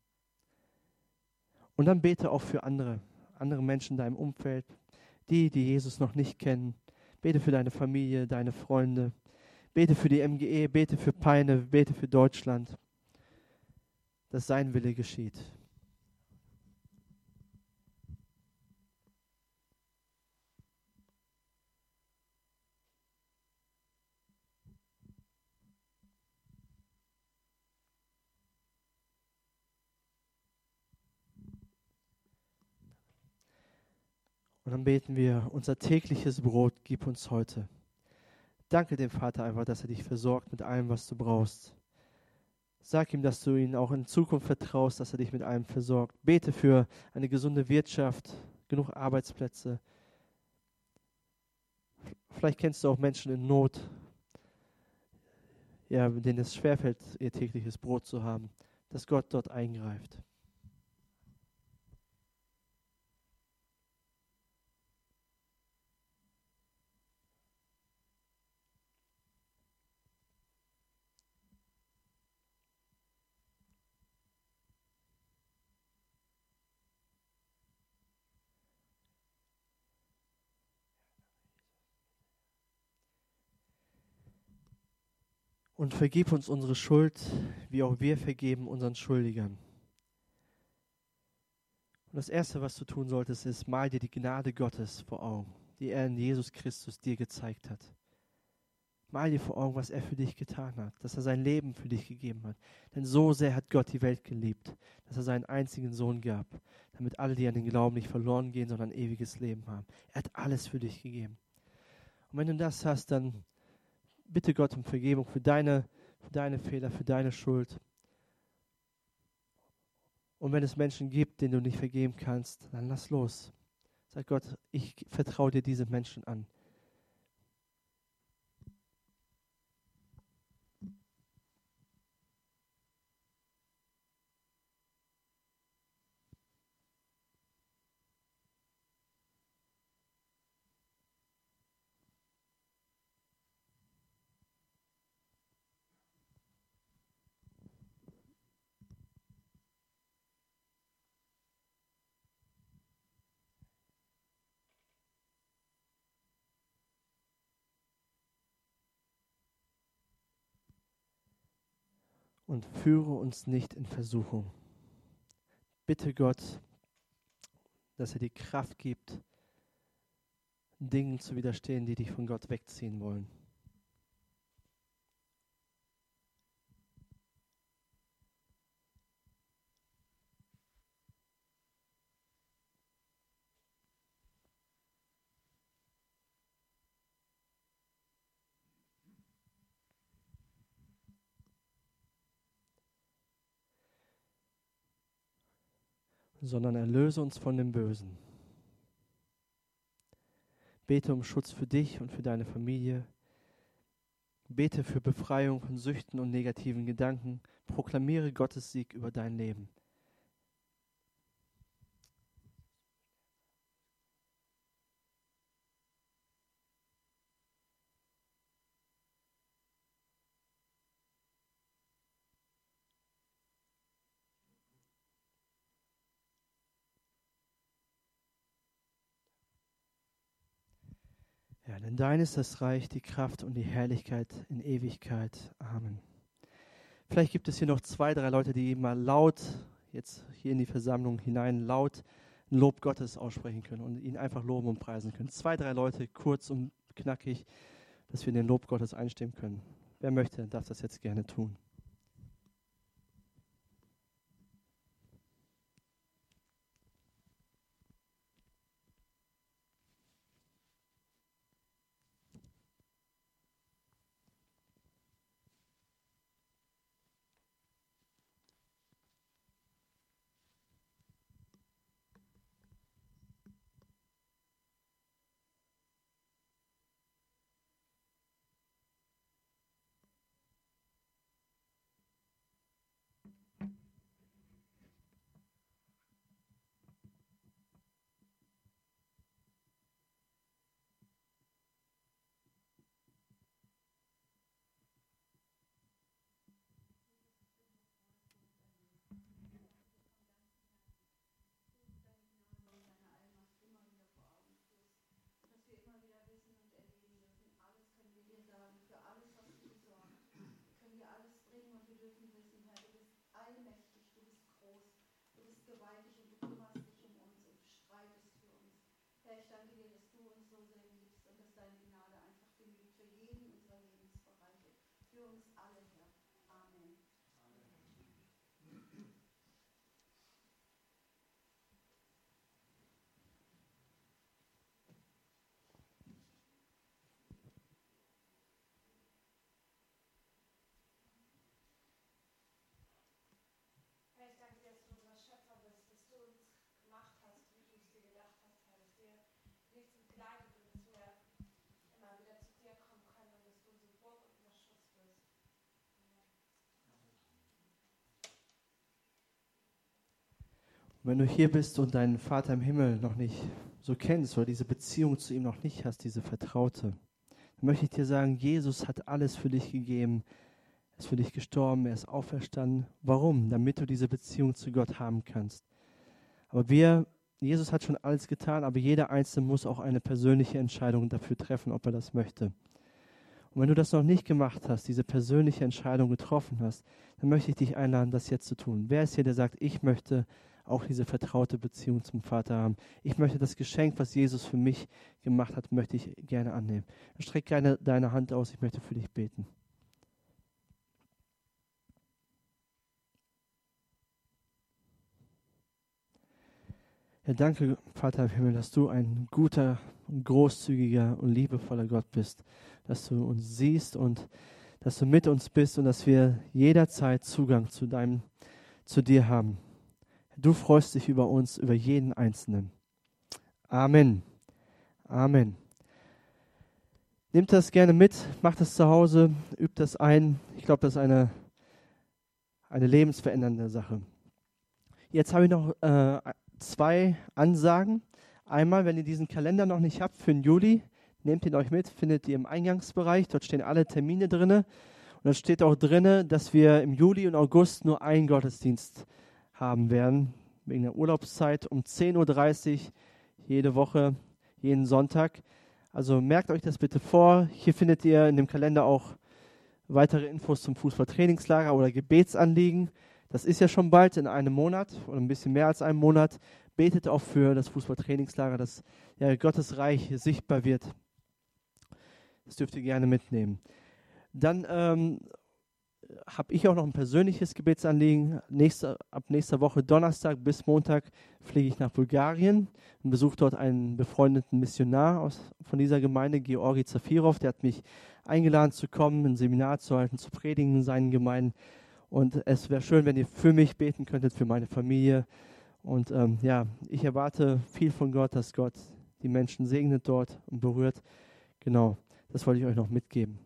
A: Und dann bete auch für andere, andere Menschen in deinem Umfeld, die, die Jesus noch nicht kennen. Bete für deine Familie, deine Freunde. Bete für die MGE, bete für Peine, bete für Deutschland, dass sein Wille geschieht. Und dann beten wir, unser tägliches Brot gib uns heute. Danke dem Vater einfach, dass er dich versorgt mit allem, was du brauchst. Sag ihm, dass du ihn auch in Zukunft vertraust, dass er dich mit allem versorgt. Bete für eine gesunde Wirtschaft, genug Arbeitsplätze. Vielleicht kennst du auch Menschen in Not, ja, denen es schwerfällt, ihr tägliches Brot zu haben, dass Gott dort eingreift. Und vergib uns unsere Schuld, wie auch wir vergeben unseren Schuldigern. Und das Erste, was du tun solltest, ist, mal dir die Gnade Gottes vor Augen, die er in Jesus Christus dir gezeigt hat. Mal dir vor Augen, was er für dich getan hat, dass er sein Leben für dich gegeben hat. Denn so sehr hat Gott die Welt geliebt, dass er seinen einzigen Sohn gab, damit alle, die an den Glauben nicht verloren gehen, sondern ein ewiges Leben haben. Er hat alles für dich gegeben. Und wenn du das hast, dann bitte Gott um Vergebung für deine, für deine Fehler, für deine Schuld. Und wenn es Menschen gibt, denen du nicht vergeben kannst, dann lass los. Sag Gott, ich vertraue dir diese Menschen an. Und führe uns nicht in Versuchung. Bitte Gott, dass er dir Kraft gibt, Dingen zu widerstehen, die dich von Gott wegziehen wollen. Sondern erlöse uns von dem Bösen. Bete um Schutz für dich und für deine Familie. Bete für Befreiung von Süchten und negativen Gedanken. Proklamiere Gottes Sieg über dein Leben. Ja, denn dein ist das Reich, die Kraft und die Herrlichkeit in Ewigkeit. Amen. Vielleicht gibt es hier noch zwei, drei Leute, die mal laut, jetzt hier in die Versammlung hinein, laut ein Lob Gottes aussprechen können und ihn einfach loben und preisen können. Zwei, drei Leute, kurz und knackig, dass wir in den Lob Gottes einstimmen können. Wer möchte, darf das jetzt gerne tun. Und wenn du hier bist und deinen Vater im Himmel noch nicht so kennst oder diese Beziehung zu ihm noch nicht hast, diese Vertraute, dann möchte ich dir sagen, Jesus hat alles für dich gegeben. Er ist für dich gestorben, er ist auferstanden. Warum? Damit du diese Beziehung zu Gott haben kannst. Aber wir, Jesus hat schon alles getan, aber jeder Einzelne muss auch eine persönliche Entscheidung dafür treffen, ob er das möchte. Und wenn du das noch nicht gemacht hast, diese persönliche Entscheidung getroffen hast, dann möchte ich dich einladen, das jetzt zu tun. Wer ist hier, der sagt, ich möchte auch diese vertraute Beziehung zum Vater haben. Ich möchte das Geschenk, was Jesus für mich gemacht hat, möchte ich gerne annehmen. Streck gerne deine Hand aus, ich möchte für dich beten. Ja, danke, Vater im Himmel, dass du ein guter, großzügiger und liebevoller Gott bist, dass du uns siehst und dass du mit uns bist und dass wir jederzeit Zugang zu deinem, zu dir haben. Du freust dich über uns, über jeden Einzelnen. Amen. Amen. Nehmt das gerne mit, macht das zu Hause, übt das ein. Ich glaube, das ist eine, eine lebensverändernde Sache. Jetzt habe ich noch äh, zwei Ansagen. Einmal, wenn ihr diesen Kalender noch nicht habt für den Juli, nehmt ihn euch mit, findet ihr im Eingangsbereich. Dort stehen alle Termine drin. Und da steht auch drin, dass wir im Juli und August nur einen Gottesdienst haben haben werden, wegen der Urlaubszeit um 10.30 Uhr jede Woche, jeden Sonntag. Also merkt euch das bitte vor. Hier findet ihr in dem Kalender auch weitere Infos zum Fußballtrainingslager oder Gebetsanliegen. Das ist ja schon bald in einem Monat oder ein bisschen mehr als einem Monat. Betet auch für das Fußballtrainingslager, dass ja, Gottes Reich sichtbar wird. Das dürft ihr gerne mitnehmen. Dann ähm, habe ich auch noch ein persönliches Gebetsanliegen. Nächste, ab nächster Woche Donnerstag bis Montag fliege ich nach Bulgarien und besuche dort einen befreundeten Missionar aus, von dieser Gemeinde, Georgi Zafirov. Der hat mich eingeladen zu kommen, ein Seminar zu halten, zu predigen in seinen Gemeinden. Und es wäre schön, wenn ihr für mich beten könntet, für meine Familie. Und ähm, ja, ich erwarte viel von Gott, dass Gott die Menschen segnet dort und berührt. Genau, das wollte ich euch noch mitgeben.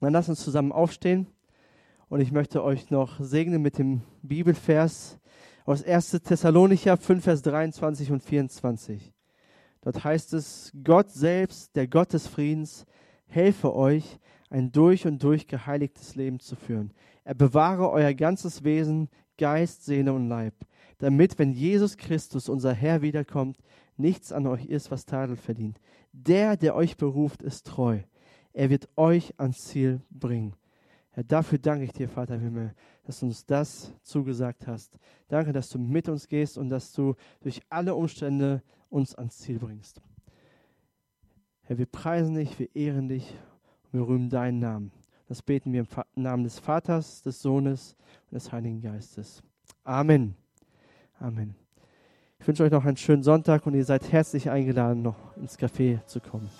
A: Dann lasst uns zusammen aufstehen. Und ich möchte euch noch segnen mit dem Bibelvers aus 1. Thessalonicher 5, Vers 23 und 24. Dort heißt es, Gott selbst, der Gott des Friedens, helfe euch, ein durch und durch geheiligtes Leben zu führen. Er bewahre euer ganzes Wesen, Geist, Seele und Leib, damit, wenn Jesus Christus, unser Herr, wiederkommt, nichts an euch ist, was Tadel verdient. Der, der euch beruft, ist treu. Er wird euch ans Ziel bringen. Herr, dafür danke ich dir, Vater im Himmel, dass du uns das zugesagt hast. Danke, dass du mit uns gehst und dass du durch alle Umstände uns ans Ziel bringst. Herr, wir preisen dich, wir ehren dich und wir rühmen deinen Namen. Das beten wir im Namen des Vaters, des Sohnes und des Heiligen Geistes. Amen. Amen. Ich wünsche euch noch einen schönen Sonntag und ihr seid herzlich eingeladen, noch ins Café zu kommen.